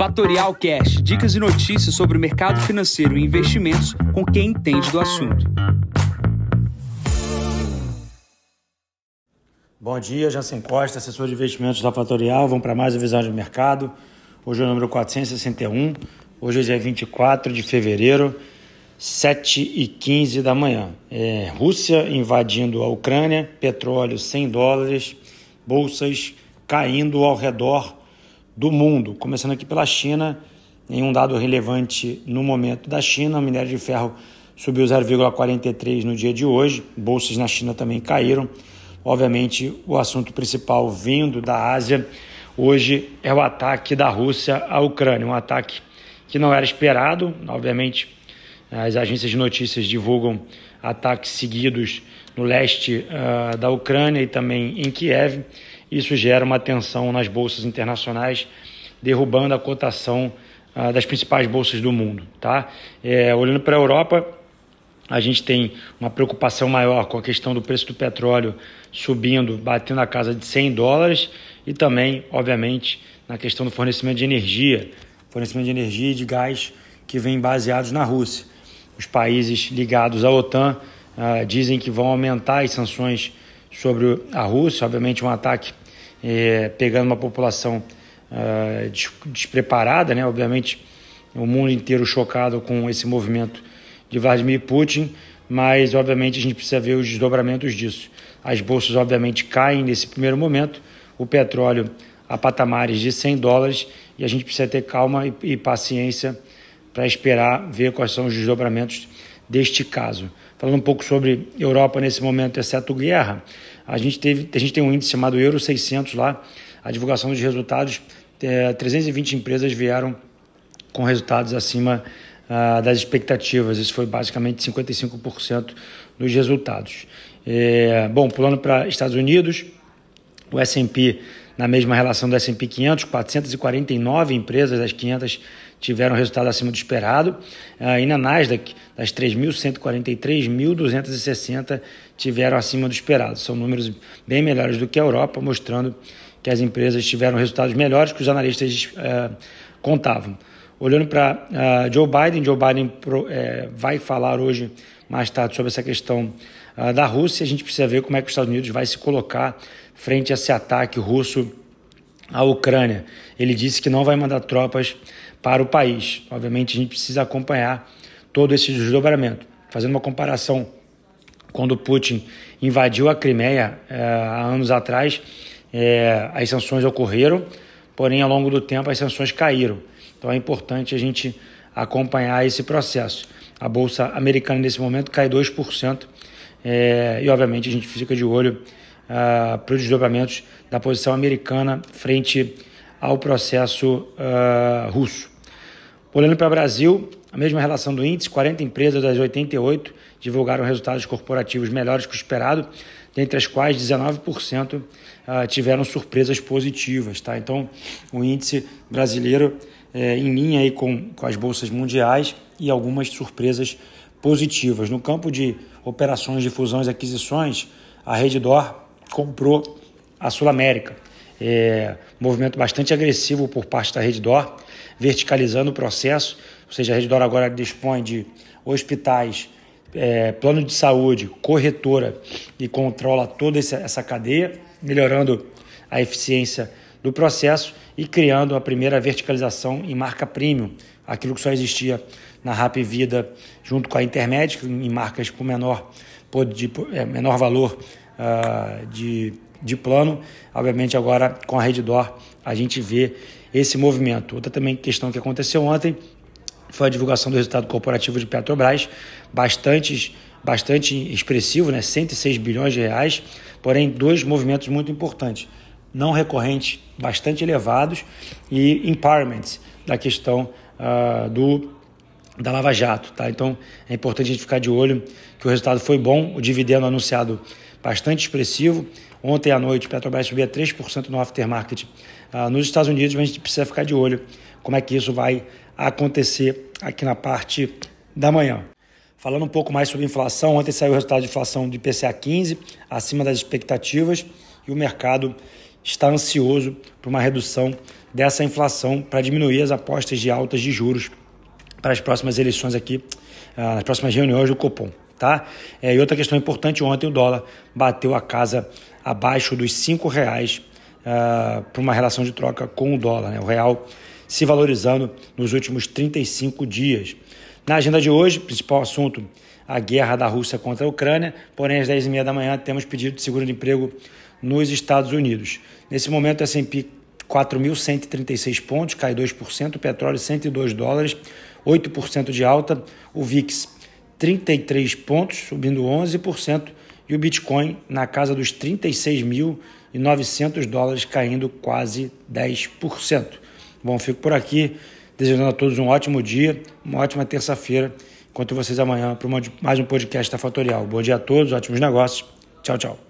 Fatorial Cash, dicas e notícias sobre o mercado financeiro e investimentos com quem entende do assunto. Bom dia, Jansen Costa, assessor de investimentos da Fatorial. Vamos para mais uma visão de mercado. Hoje é o número 461. Hoje é dia 24 de fevereiro, 7 e 15 da manhã. É, Rússia invadindo a Ucrânia, petróleo 100 dólares, bolsas caindo ao redor do mundo, começando aqui pela China, em um dado relevante no momento da China, o minério de ferro subiu 0,43 no dia de hoje, bolsas na China também caíram. Obviamente, o assunto principal vindo da Ásia hoje é o ataque da Rússia à Ucrânia, um ataque que não era esperado. Obviamente, as agências de notícias divulgam ataques seguidos no leste uh, da Ucrânia e também em Kiev. Isso gera uma tensão nas bolsas internacionais, derrubando a cotação uh, das principais bolsas do mundo. Tá? É, olhando para a Europa, a gente tem uma preocupação maior com a questão do preço do petróleo subindo, batendo a casa de 100 dólares e também, obviamente, na questão do fornecimento de energia, fornecimento de energia e de gás que vem baseados na Rússia. Os países ligados à OTAN uh, dizem que vão aumentar as sanções sobre a Rússia, obviamente um ataque é, pegando uma população uh, despreparada, né? obviamente o mundo inteiro chocado com esse movimento de Vladimir Putin, mas obviamente a gente precisa ver os desdobramentos disso. As bolsas obviamente caem nesse primeiro momento, o petróleo a patamares de 100 dólares e a gente precisa ter calma e, e paciência para esperar ver quais são os desdobramentos deste caso. Falando um pouco sobre Europa nesse momento, exceto guerra, a gente, teve, a gente tem um índice chamado Euro 600 lá, a divulgação dos resultados, é, 320 empresas vieram com resultados acima ah, das expectativas, isso foi basicamente 55% dos resultados. É, bom, pulando para Estados Unidos, o S&P na mesma relação do S&P 500, 449 empresas das 500 tiveram resultado acima do esperado. Uh, e na Nasdaq, das 3.143, 1.260 tiveram acima do esperado. São números bem melhores do que a Europa, mostrando que as empresas tiveram resultados melhores que os analistas uh, contavam. Olhando para uh, ah, Joe Biden, Joe Biden pro, é, vai falar hoje, mais tarde, sobre essa questão uh, da Rússia. A gente precisa ver como é que os Estados Unidos vai se colocar frente a esse ataque russo à Ucrânia. Ele disse que não vai mandar tropas para o país. Obviamente, a gente precisa acompanhar todo esse desdobramento. Fazendo uma comparação, quando Putin invadiu a Crimeia eh, há anos atrás, eh, as sanções ocorreram, porém, ao longo do tempo, as sanções caíram. Então, é importante a gente acompanhar esse processo. A bolsa americana, nesse momento, cai 2%, eh, e, obviamente, a gente fica de olho uh, para os desdobramentos da posição americana frente ao processo uh, russo. Olhando para o Brasil, a mesma relação do índice, 40 empresas das 88 divulgaram resultados corporativos melhores que o esperado, dentre as quais 19% uh, ah, tiveram surpresas positivas. Tá? Então, o índice brasileiro é, em linha aí com, com as bolsas mundiais e algumas surpresas positivas. No campo de operações de fusões e aquisições, a Reddor comprou a Sul América. É, movimento bastante agressivo por parte da Reddor, verticalizando o processo, ou seja, a Reddor agora dispõe de hospitais, é, plano de saúde, corretora e controla toda essa cadeia, melhorando a eficiência do processo e criando a primeira verticalização em marca premium, aquilo que só existia na Rap Vida junto com a Intermédica, em marcas com menor, de, é, menor valor uh, de, de plano. Obviamente, agora com a Reddor, a gente vê esse movimento. Outra também questão que aconteceu ontem foi a divulgação do resultado corporativo de Petrobras, bastante, bastante expressivo, né? 106 bilhões de reais, porém dois movimentos muito importantes, não recorrentes, bastante elevados e empowerment da questão uh, do da Lava Jato, tá? Então é importante a gente ficar de olho que o resultado foi bom, o dividendo anunciado bastante expressivo. Ontem à noite, Petrobras subia 3% no aftermarket uh, nos Estados Unidos, mas a gente precisa ficar de olho como é que isso vai acontecer aqui na parte da manhã. Falando um pouco mais sobre inflação, ontem saiu o resultado de inflação de PCA 15, acima das expectativas, e o mercado está ansioso por uma redução dessa inflação para diminuir as apostas de altas de juros para as próximas eleições aqui, ah, nas próximas reuniões do Copom. Tá? É, e outra questão importante, ontem o dólar bateu a casa abaixo dos R$ reais uh, para uma relação de troca com o dólar. Né? O real se valorizando nos últimos 35 dias. Na agenda de hoje, principal assunto, a guerra da Rússia contra a Ucrânia, porém às 10h30 da manhã temos pedido de seguro de emprego nos Estados Unidos. Nesse momento, S&P 4.136 pontos, cai 2%, o petróleo 102 dólares, 8% de alta, o VIX 33 pontos, subindo 11%, e o Bitcoin na casa dos 36.900 dólares, caindo quase 10%. Bom, fico por aqui, desejando a todos um ótimo dia, uma ótima terça-feira. Encontro vocês amanhã para mais um podcast da Fatorial. Bom dia a todos, ótimos negócios. Tchau, tchau.